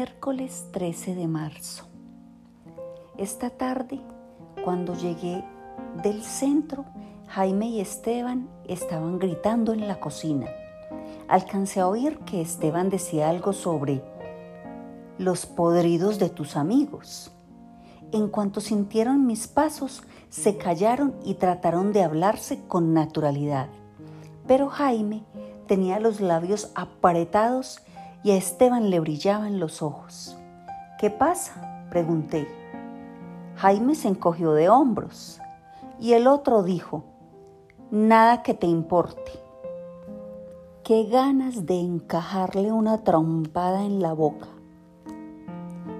Miércoles 13 de marzo. Esta tarde, cuando llegué del centro, Jaime y Esteban estaban gritando en la cocina. Alcancé a oír que Esteban decía algo sobre los podridos de tus amigos. En cuanto sintieron mis pasos, se callaron y trataron de hablarse con naturalidad. Pero Jaime tenía los labios apretados y a Esteban le brillaban los ojos. ¿Qué pasa? pregunté. Jaime se encogió de hombros y el otro dijo, nada que te importe. Qué ganas de encajarle una trompada en la boca.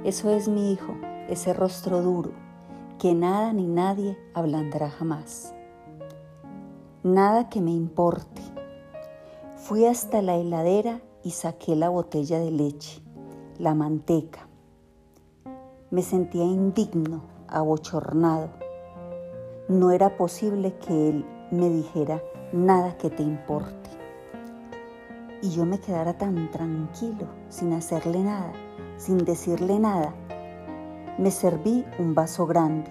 Eso es mi hijo, ese rostro duro, que nada ni nadie ablandará jamás. Nada que me importe. Fui hasta la heladera y saqué la botella de leche, la manteca. Me sentía indigno, abochornado. No era posible que él me dijera nada que te importe. Y yo me quedara tan tranquilo, sin hacerle nada, sin decirle nada. Me serví un vaso grande.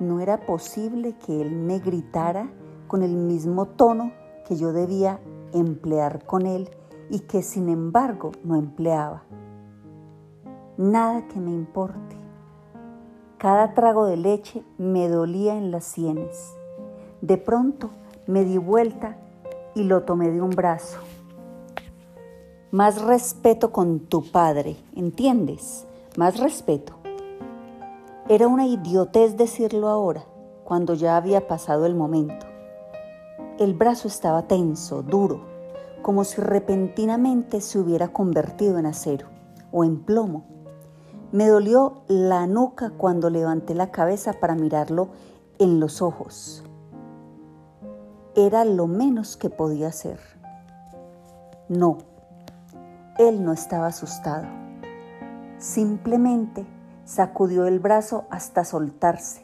No era posible que él me gritara con el mismo tono que yo debía emplear con él y que sin embargo no empleaba. Nada que me importe. Cada trago de leche me dolía en las sienes. De pronto me di vuelta y lo tomé de un brazo. Más respeto con tu padre, ¿entiendes? Más respeto. Era una idiotez decirlo ahora, cuando ya había pasado el momento. El brazo estaba tenso, duro, como si repentinamente se hubiera convertido en acero o en plomo. Me dolió la nuca cuando levanté la cabeza para mirarlo en los ojos. Era lo menos que podía hacer. No, él no estaba asustado. Simplemente sacudió el brazo hasta soltarse.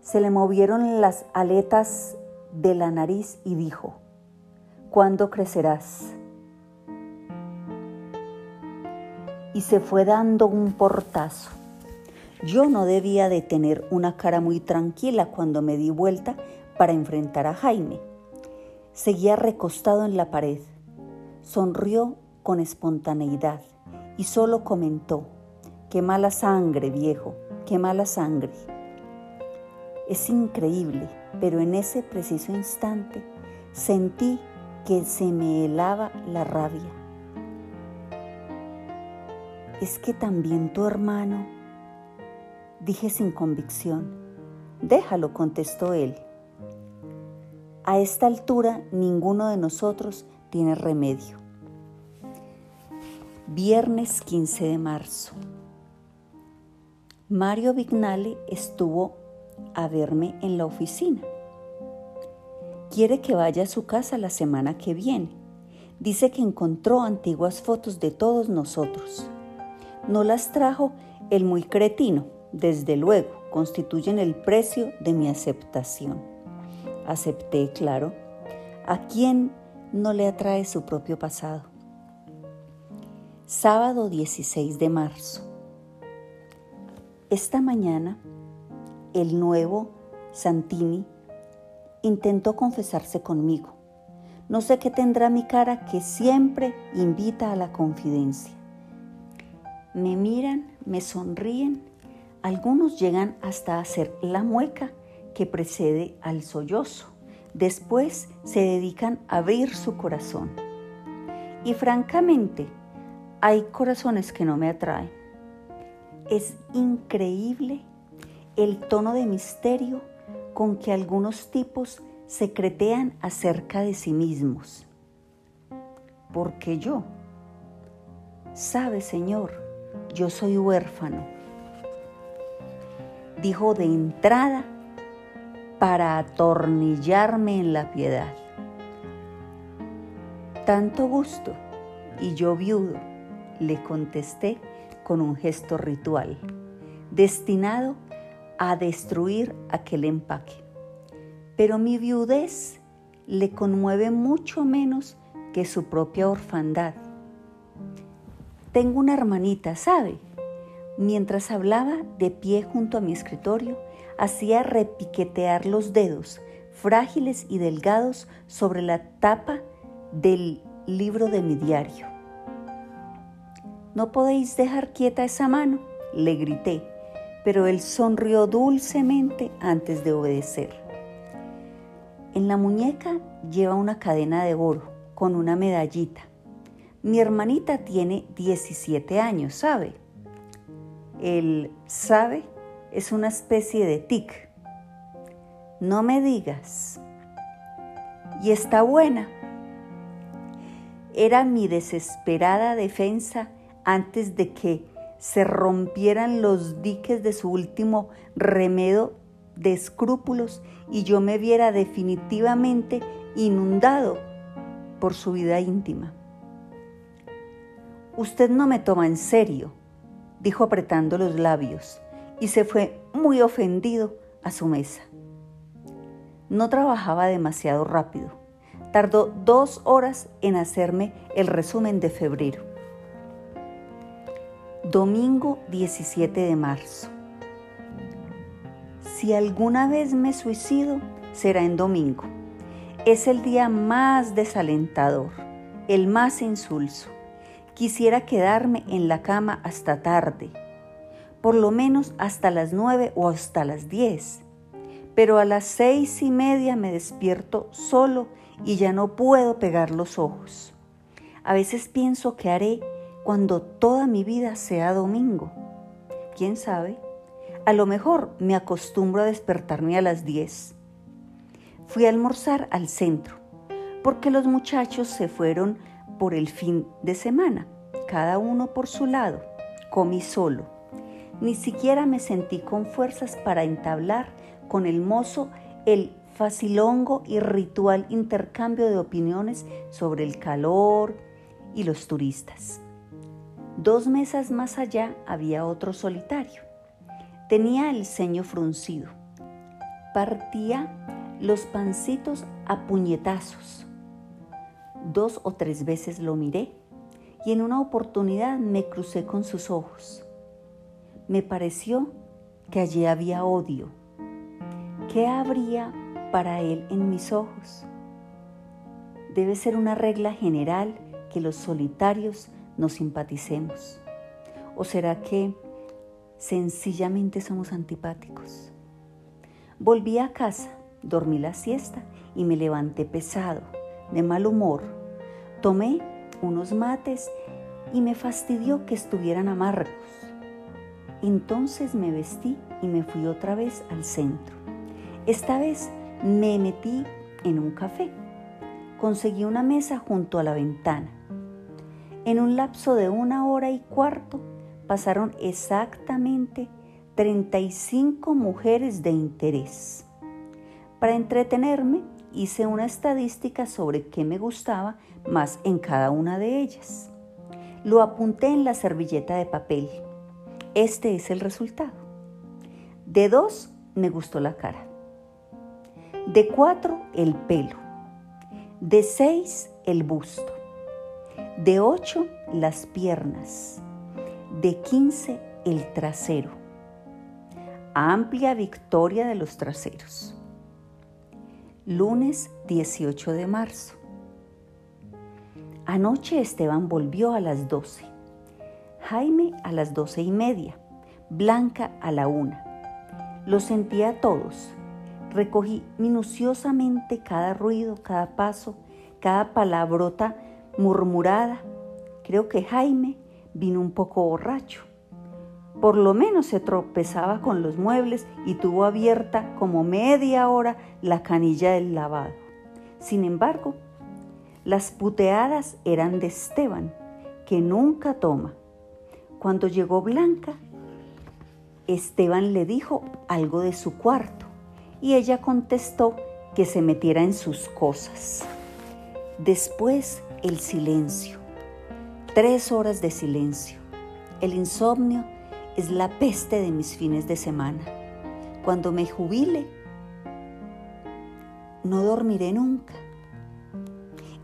Se le movieron las aletas de la nariz y dijo, ¿cuándo crecerás? Y se fue dando un portazo. Yo no debía de tener una cara muy tranquila cuando me di vuelta para enfrentar a Jaime. Seguía recostado en la pared. Sonrió con espontaneidad y solo comentó, qué mala sangre, viejo, qué mala sangre. Es increíble, pero en ese preciso instante sentí que se me helaba la rabia. Es que también tu hermano, dije sin convicción. Déjalo, contestó él. A esta altura ninguno de nosotros tiene remedio. Viernes 15 de marzo. Mario Vignale estuvo a verme en la oficina. Quiere que vaya a su casa la semana que viene. Dice que encontró antiguas fotos de todos nosotros. No las trajo el muy cretino, desde luego, constituyen el precio de mi aceptación. Acepté, claro. ¿A quién no le atrae su propio pasado? Sábado 16 de marzo. Esta mañana, el nuevo Santini intentó confesarse conmigo. No sé qué tendrá mi cara que siempre invita a la confidencia. Me miran, me sonríen, algunos llegan hasta hacer la mueca que precede al sollozo. Después se dedican a abrir su corazón. Y francamente, hay corazones que no me atraen. Es increíble el tono de misterio con que algunos tipos secretean acerca de sí mismos. Porque yo, sabe Señor, yo soy huérfano. Dijo de entrada para atornillarme en la piedad. Tanto gusto, y yo viudo, le contesté con un gesto ritual, destinado a destruir aquel empaque. Pero mi viudez le conmueve mucho menos que su propia orfandad. Tengo una hermanita, ¿sabe? Mientras hablaba de pie junto a mi escritorio, hacía repiquetear los dedos, frágiles y delgados, sobre la tapa del libro de mi diario. ¿No podéis dejar quieta esa mano? le grité, pero él sonrió dulcemente antes de obedecer. En la muñeca lleva una cadena de oro con una medallita. Mi hermanita tiene 17 años, ¿sabe? El sabe es una especie de tic. No me digas. Y está buena. Era mi desesperada defensa antes de que se rompieran los diques de su último remedo de escrúpulos y yo me viera definitivamente inundado por su vida íntima. Usted no me toma en serio, dijo apretando los labios, y se fue muy ofendido a su mesa. No trabajaba demasiado rápido. Tardó dos horas en hacerme el resumen de febrero. Domingo 17 de marzo. Si alguna vez me suicido, será en domingo. Es el día más desalentador, el más insulso. Quisiera quedarme en la cama hasta tarde, por lo menos hasta las nueve o hasta las diez. Pero a las seis y media me despierto solo y ya no puedo pegar los ojos. A veces pienso que haré cuando toda mi vida sea domingo. ¿Quién sabe? A lo mejor me acostumbro a despertarme a las 10. Fui a almorzar al centro, porque los muchachos se fueron por el fin de semana, cada uno por su lado. Comí solo. Ni siquiera me sentí con fuerzas para entablar con el mozo el facilongo y ritual intercambio de opiniones sobre el calor y los turistas. Dos mesas más allá había otro solitario. Tenía el ceño fruncido. Partía los pancitos a puñetazos. Dos o tres veces lo miré y en una oportunidad me crucé con sus ojos. Me pareció que allí había odio. ¿Qué habría para él en mis ojos? Debe ser una regla general que los solitarios nos simpaticemos. ¿O será que Sencillamente somos antipáticos. Volví a casa, dormí la siesta y me levanté pesado, de mal humor. Tomé unos mates y me fastidió que estuvieran amargos. Entonces me vestí y me fui otra vez al centro. Esta vez me metí en un café. Conseguí una mesa junto a la ventana. En un lapso de una hora y cuarto pasaron exactamente 35 mujeres de interés. Para entretenerme, hice una estadística sobre qué me gustaba más en cada una de ellas. Lo apunté en la servilleta de papel. Este es el resultado. De dos, me gustó la cara. De cuatro, el pelo. De seis, el busto. De ocho, las piernas de 15 el trasero. Amplia victoria de los traseros. Lunes 18 de marzo. Anoche Esteban volvió a las 12, Jaime a las doce y media, Blanca a la una. Los sentía a todos. Recogí minuciosamente cada ruido, cada paso, cada palabrota murmurada. Creo que Jaime vino un poco borracho. Por lo menos se tropezaba con los muebles y tuvo abierta como media hora la canilla del lavado. Sin embargo, las puteadas eran de Esteban, que nunca toma. Cuando llegó Blanca, Esteban le dijo algo de su cuarto y ella contestó que se metiera en sus cosas. Después el silencio. Tres horas de silencio. El insomnio es la peste de mis fines de semana. Cuando me jubile, no dormiré nunca.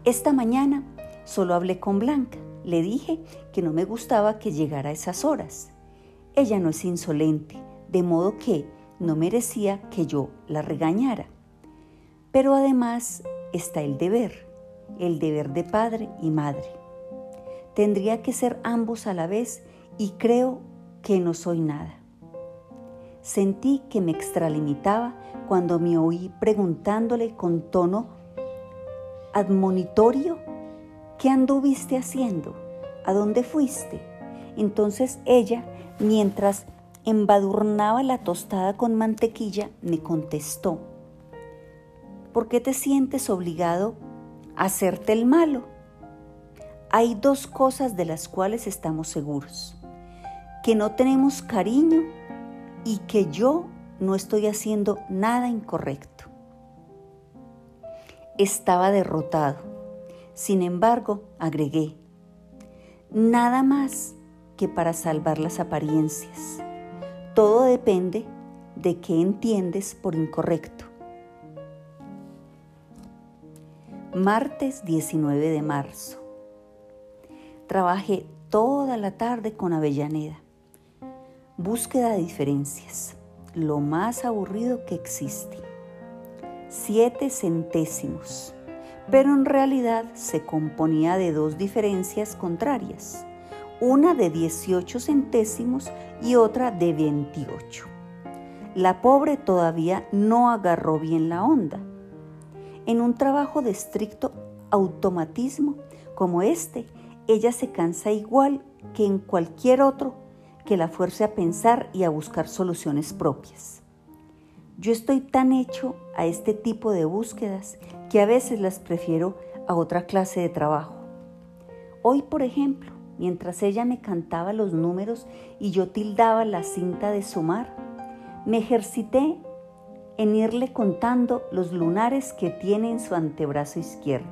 Esta mañana solo hablé con Blanca. Le dije que no me gustaba que llegara a esas horas. Ella no es insolente, de modo que no merecía que yo la regañara. Pero además está el deber, el deber de padre y madre. Tendría que ser ambos a la vez y creo que no soy nada. Sentí que me extralimitaba cuando me oí preguntándole con tono admonitorio, ¿qué anduviste haciendo? ¿A dónde fuiste? Entonces ella, mientras embadurnaba la tostada con mantequilla, me contestó, ¿por qué te sientes obligado hacerte el malo? Hay dos cosas de las cuales estamos seguros, que no tenemos cariño y que yo no estoy haciendo nada incorrecto. Estaba derrotado. Sin embargo, agregué, nada más que para salvar las apariencias. Todo depende de qué entiendes por incorrecto. Martes 19 de marzo. Trabajé toda la tarde con Avellaneda. Búsqueda de diferencias. Lo más aburrido que existe. Siete centésimos. Pero en realidad se componía de dos diferencias contrarias. Una de 18 centésimos y otra de 28. La pobre todavía no agarró bien la onda. En un trabajo de estricto automatismo como este, ella se cansa igual que en cualquier otro que la fuerce a pensar y a buscar soluciones propias. Yo estoy tan hecho a este tipo de búsquedas que a veces las prefiero a otra clase de trabajo. Hoy, por ejemplo, mientras ella me cantaba los números y yo tildaba la cinta de sumar, me ejercité en irle contando los lunares que tiene en su antebrazo izquierdo.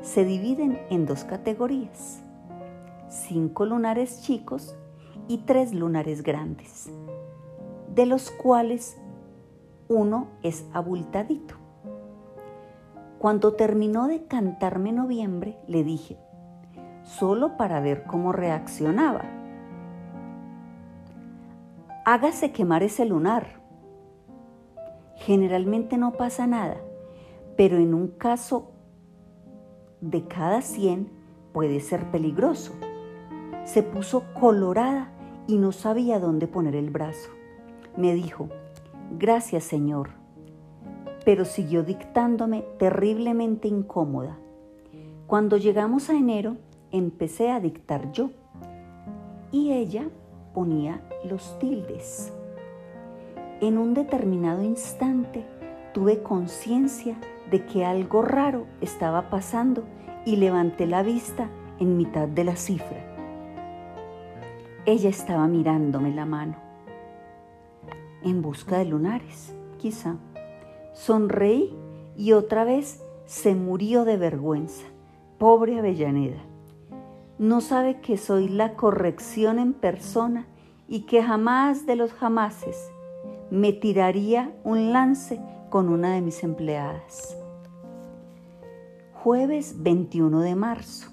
Se dividen en dos categorías, cinco lunares chicos y tres lunares grandes, de los cuales uno es abultadito. Cuando terminó de cantarme noviembre, le dije, solo para ver cómo reaccionaba. Hágase quemar ese lunar. Generalmente no pasa nada, pero en un caso de cada 100 puede ser peligroso. Se puso colorada y no sabía dónde poner el brazo. Me dijo, gracias Señor, pero siguió dictándome terriblemente incómoda. Cuando llegamos a enero, empecé a dictar yo y ella ponía los tildes. En un determinado instante tuve conciencia de que algo raro estaba pasando y levanté la vista en mitad de la cifra. Ella estaba mirándome la mano. En busca de lunares, quizá. Sonreí y otra vez se murió de vergüenza. Pobre Avellaneda no sabe que soy la corrección en persona y que jamás de los jamases me tiraría un lance con una de mis empleadas. Jueves 21 de marzo.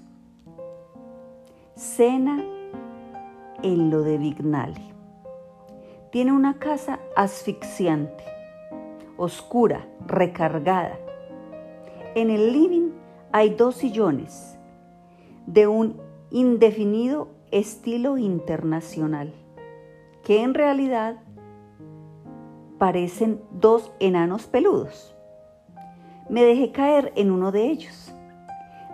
Cena en lo de Vignale. Tiene una casa asfixiante, oscura, recargada. En el living hay dos sillones de un indefinido estilo internacional, que en realidad parecen dos enanos peludos. Me dejé caer en uno de ellos.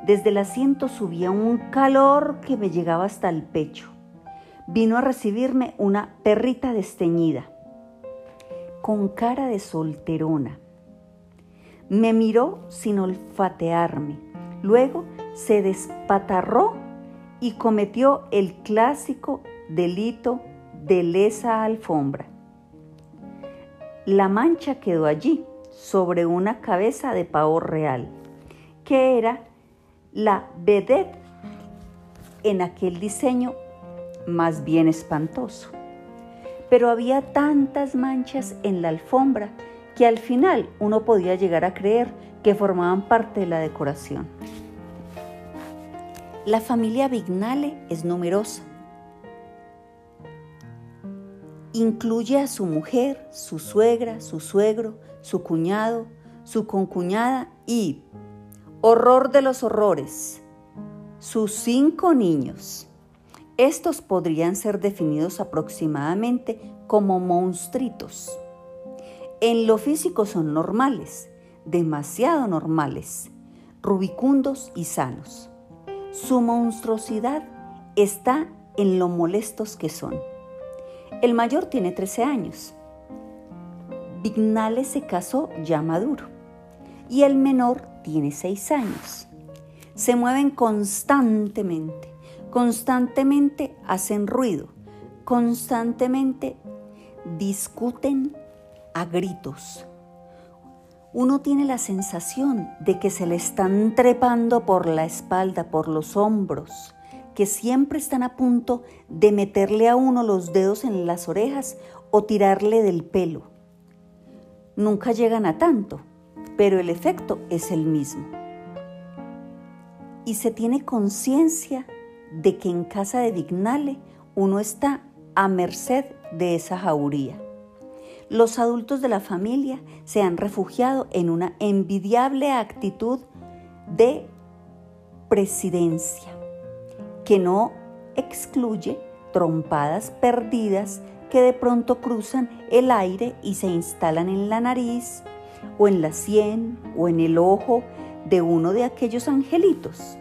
Desde el asiento subía un calor que me llegaba hasta el pecho. Vino a recibirme una perrita desteñida, con cara de solterona. Me miró sin olfatearme. Luego se despatarró y cometió el clásico delito de lesa alfombra. La mancha quedó allí, sobre una cabeza de pavo real, que era la vedette en aquel diseño más bien espantoso. Pero había tantas manchas en la alfombra que al final uno podía llegar a creer que formaban parte de la decoración. La familia Vignale es numerosa. Incluye a su mujer, su suegra, su suegro, su cuñado, su concuñada y, horror de los horrores, sus cinco niños. Estos podrían ser definidos aproximadamente como monstruitos. En lo físico son normales, demasiado normales, rubicundos y sanos. Su monstruosidad está en lo molestos que son. El mayor tiene 13 años. Vignale se casó ya maduro y el menor tiene 6 años. Se mueven constantemente, constantemente hacen ruido, constantemente discuten a gritos. Uno tiene la sensación de que se le están trepando por la espalda, por los hombros, que siempre están a punto de meterle a uno los dedos en las orejas o tirarle del pelo. Nunca llegan a tanto, pero el efecto es el mismo. Y se tiene conciencia de que en casa de Vignale uno está a merced de esa jauría. Los adultos de la familia se han refugiado en una envidiable actitud de presidencia que no excluye trompadas perdidas que de pronto cruzan el aire y se instalan en la nariz o en la sien o en el ojo de uno de aquellos angelitos.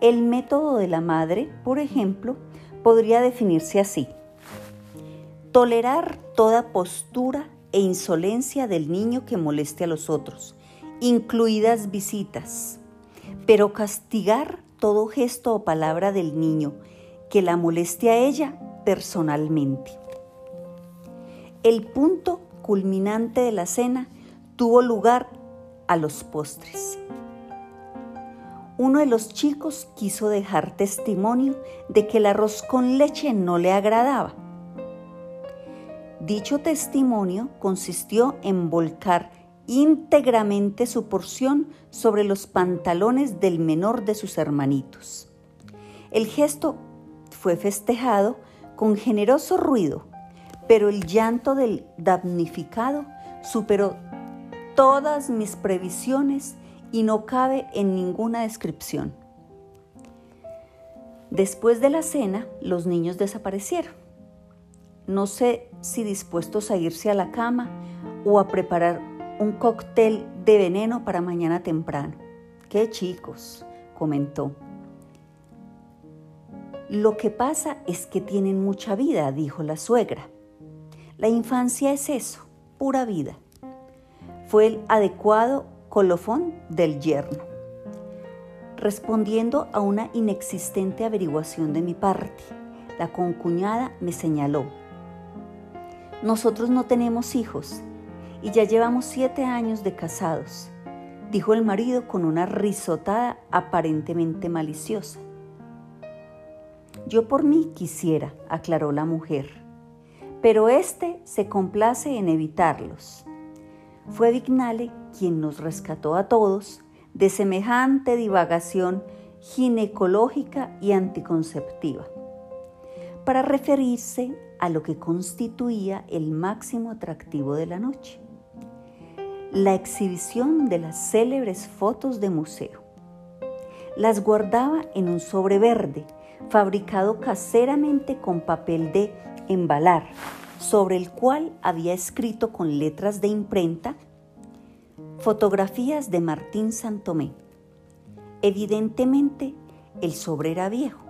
El método de la madre, por ejemplo, podría definirse así. Tolerar toda postura e insolencia del niño que moleste a los otros, incluidas visitas, pero castigar todo gesto o palabra del niño que la moleste a ella personalmente. El punto culminante de la cena tuvo lugar a los postres. Uno de los chicos quiso dejar testimonio de que el arroz con leche no le agradaba. Dicho testimonio consistió en volcar íntegramente su porción sobre los pantalones del menor de sus hermanitos. El gesto fue festejado con generoso ruido, pero el llanto del damnificado superó todas mis previsiones y no cabe en ninguna descripción. Después de la cena, los niños desaparecieron. No sé si dispuestos a irse a la cama o a preparar un cóctel de veneno para mañana temprano. ¡Qué chicos! comentó. Lo que pasa es que tienen mucha vida, dijo la suegra. La infancia es eso, pura vida. Fue el adecuado colofón del yerno. Respondiendo a una inexistente averiguación de mi parte, la concuñada me señaló. Nosotros no tenemos hijos y ya llevamos siete años de casados, dijo el marido con una risotada aparentemente maliciosa. Yo por mí quisiera, aclaró la mujer, pero éste se complace en evitarlos. Fue Vignale quien nos rescató a todos de semejante divagación ginecológica y anticonceptiva, para referirse a lo que constituía el máximo atractivo de la noche la exhibición de las célebres fotos de museo. Las guardaba en un sobre verde, fabricado caseramente con papel de embalar, sobre el cual había escrito con letras de imprenta fotografías de Martín Santomé. Evidentemente, el sobre era viejo,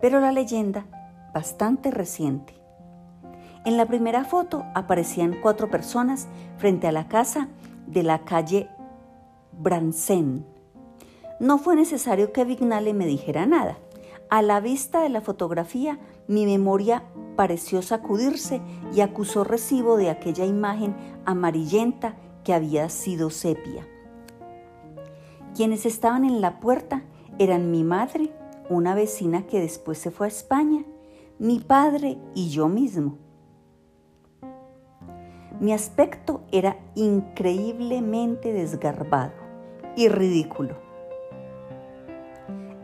pero la leyenda bastante reciente. En la primera foto aparecían cuatro personas frente a la casa de la calle Bransen. No fue necesario que Vignale me dijera nada. A la vista de la fotografía, mi memoria pareció sacudirse y acusó recibo de aquella imagen amarillenta que había sido sepia. Quienes estaban en la puerta eran mi madre, una vecina que después se fue a España, mi padre y yo mismo. Mi aspecto era increíblemente desgarbado y ridículo.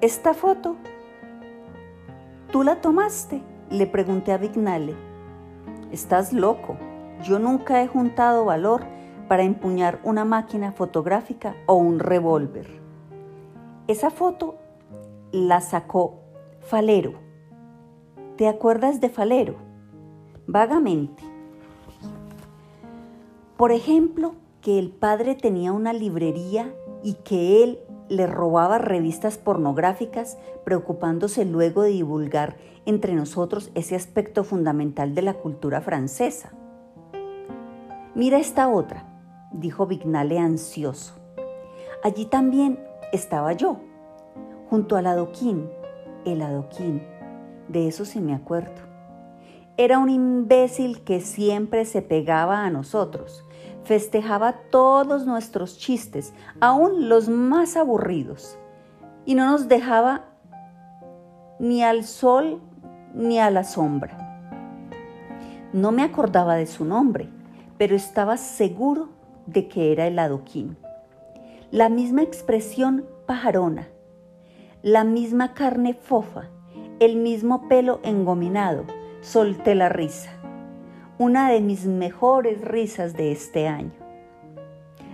¿Esta foto? ¿Tú la tomaste? Le pregunté a Vignale. Estás loco. Yo nunca he juntado valor para empuñar una máquina fotográfica o un revólver. Esa foto la sacó Falero. ¿Te acuerdas de Falero? Vagamente. Por ejemplo, que el padre tenía una librería y que él le robaba revistas pornográficas, preocupándose luego de divulgar entre nosotros ese aspecto fundamental de la cultura francesa. Mira esta otra, dijo Vignale ansioso. Allí también estaba yo, junto al adoquín, el adoquín, de eso sí me acuerdo. Era un imbécil que siempre se pegaba a nosotros, festejaba todos nuestros chistes, aún los más aburridos, y no nos dejaba ni al sol ni a la sombra. No me acordaba de su nombre, pero estaba seguro de que era el adoquín. La misma expresión pajarona, la misma carne fofa, el mismo pelo engominado. Solté la risa, una de mis mejores risas de este año.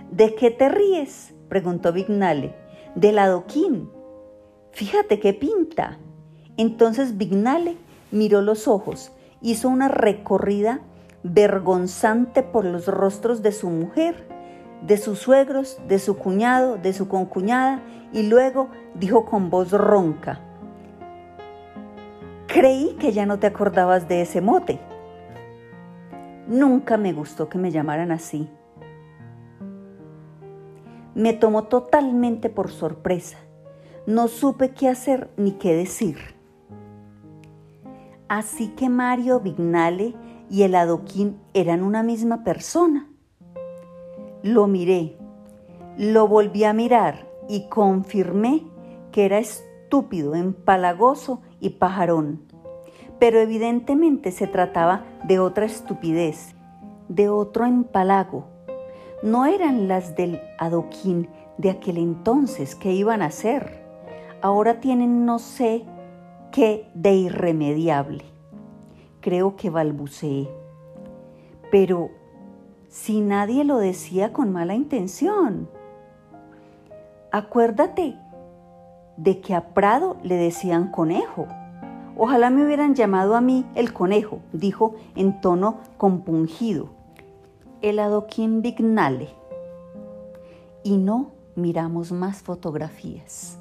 ¿De qué te ríes? preguntó Vignale. Del adoquín. Fíjate qué pinta. Entonces Vignale miró los ojos, hizo una recorrida vergonzante por los rostros de su mujer, de sus suegros, de su cuñado, de su concuñada, y luego dijo con voz ronca, Creí que ya no te acordabas de ese mote. Nunca me gustó que me llamaran así. Me tomó totalmente por sorpresa. No supe qué hacer ni qué decir. Así que Mario Vignale y el adoquín eran una misma persona. Lo miré, lo volví a mirar y confirmé que era estúpido, empalagoso y pajarón. Pero evidentemente se trataba de otra estupidez, de otro empalago. No eran las del adoquín de aquel entonces que iban a ser. Ahora tienen no sé qué de irremediable. Creo que balbuceé. Pero si nadie lo decía con mala intención. Acuérdate de que a Prado le decían conejo. Ojalá me hubieran llamado a mí el conejo, dijo en tono compungido. El adoquín Vignale. Y no miramos más fotografías.